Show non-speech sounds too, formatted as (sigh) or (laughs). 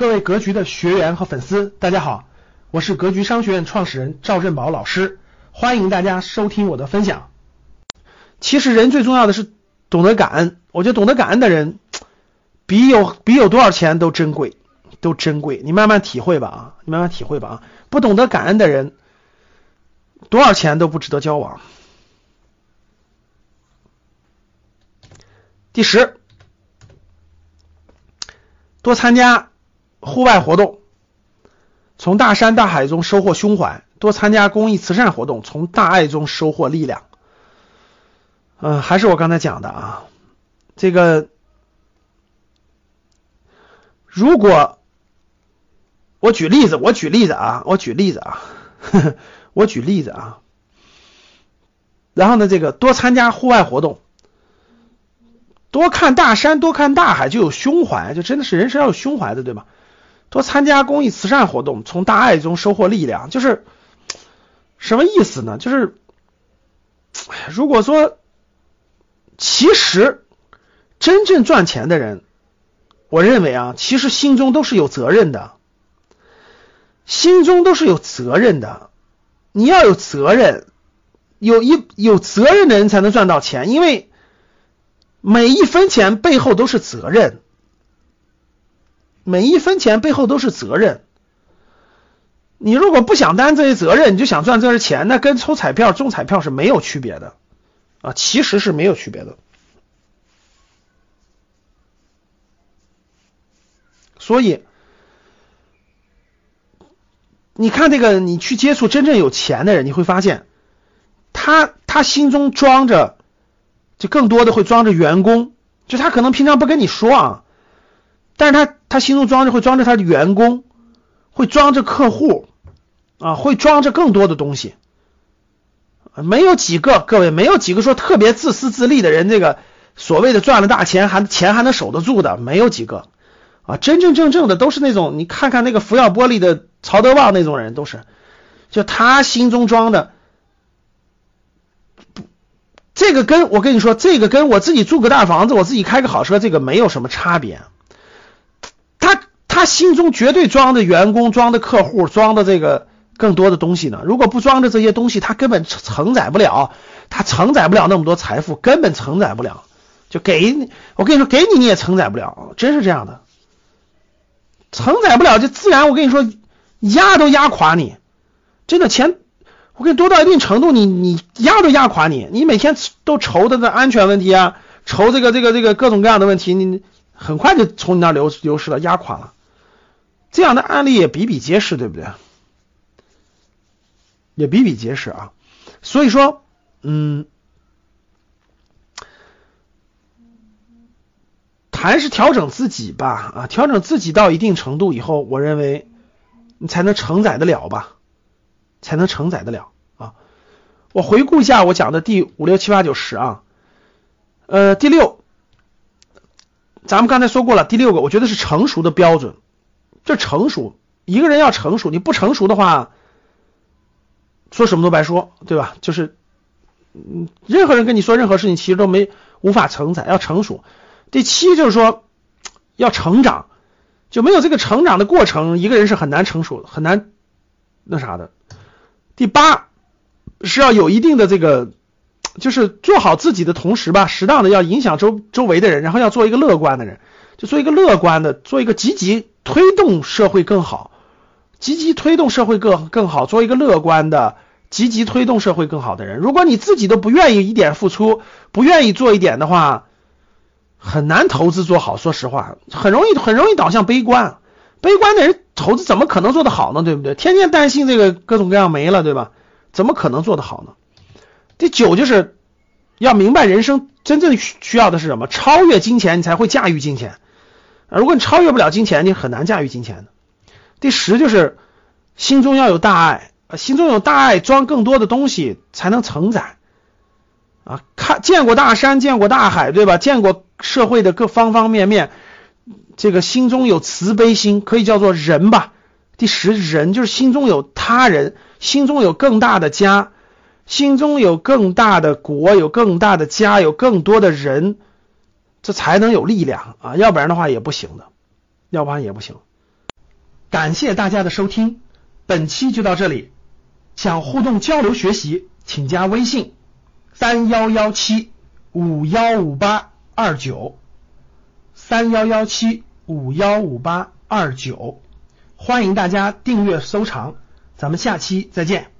各位格局的学员和粉丝，大家好，我是格局商学院创始人赵振宝老师，欢迎大家收听我的分享。其实人最重要的是懂得感恩，我觉得懂得感恩的人，比有比有多少钱都珍贵，都珍贵。你慢慢体会吧啊，你慢慢体会吧啊。不懂得感恩的人，多少钱都不值得交往。第十，多参加。户外活动，从大山大海中收获胸怀；多参加公益慈善活动，从大爱中收获力量。嗯，还是我刚才讲的啊，这个如果我举例子，我举例子啊，我举例子啊，呵 (laughs) 呵我举例子啊，然后呢，这个多参加户外活动，多看大山，多看大海，就有胸怀，就真的是人生要有胸怀的，对吧？多参加公益慈善活动，从大爱中收获力量，就是什么意思呢？就是如果说，其实真正赚钱的人，我认为啊，其实心中都是有责任的，心中都是有责任的。你要有责任，有一有责任的人才能赚到钱，因为每一分钱背后都是责任。每一分钱背后都是责任。你如果不想担这些责任，你就想赚这些钱，那跟抽彩票中彩票是没有区别的啊，其实是没有区别的。所以，你看这个，你去接触真正有钱的人，你会发现，他他心中装着，就更多的会装着员工，就他可能平常不跟你说啊。但是他他心中装着会装着他的员工，会装着客户啊，会装着更多的东西。没有几个各位，没有几个说特别自私自利的人，这个所谓的赚了大钱还钱还能守得住的，没有几个啊。真真正正的都是那种，你看看那个福耀玻璃的曹德旺那种人，都是就他心中装的。这个跟我跟你说，这个跟我自己住个大房子，我自己开个好车，这个没有什么差别。他心中绝对装的员工、装的客户、装的这个更多的东西呢。如果不装着这些东西，他根本承载不了，他承载不了那么多财富，根本承载不了。就给，我跟你说，给你你也承载不了，真是这样的，承载不了，就自然我跟你说，压都压垮你。真的钱，我跟你多到一定程度，你你压都压垮你。你每天都愁的这安全问题啊，愁这个这个这个各种各样的问题，你很快就从你那流流失了，压垮了。这样的案例也比比皆是，对不对？也比比皆是啊。所以说，嗯，还是调整自己吧啊，调整自己到一定程度以后，我认为你才能承载得了吧，才能承载得了啊。我回顾一下我讲的第五六七八九十啊，呃，第六，咱们刚才说过了，第六个，我觉得是成熟的标准。这成熟，一个人要成熟，你不成熟的话，说什么都白说，对吧？就是，嗯，任何人跟你说任何事情，其实都没无法承载。要成熟。第七就是说，要成长，就没有这个成长的过程，一个人是很难成熟，很难那啥的。第八是要有一定的这个，就是做好自己的同时吧，适当的要影响周周围的人，然后要做一个乐观的人，就做一个乐观的，做一个积极。推动社会更好，积极推动社会更更好，做一个乐观的、积极推动社会更好的人。如果你自己都不愿意一点付出，不愿意做一点的话，很难投资做好。说实话，很容易很容易导向悲观。悲观的人投资怎么可能做得好呢？对不对？天天担心这个各种各样没了，对吧？怎么可能做得好呢？第九就是要明白人生真正需要的是什么，超越金钱，你才会驾驭金钱。如果你超越不了金钱，你很难驾驭金钱的。第十就是心中要有大爱，啊心中有大爱，装更多的东西才能承载。啊，看见过大山，见过大海，对吧？见过社会的各方方面面，这个心中有慈悲心，可以叫做人吧。第十，人就是心中有他人，心中有更大的家，心中有更大的国，有更大的家，有更多的人。这才能有力量啊，要不然的话也不行的，要不然也不行。感谢大家的收听，本期就到这里。想互动交流学习，请加微信三幺幺七五幺五八二九三幺幺七五幺五八二九，欢迎大家订阅收藏，咱们下期再见。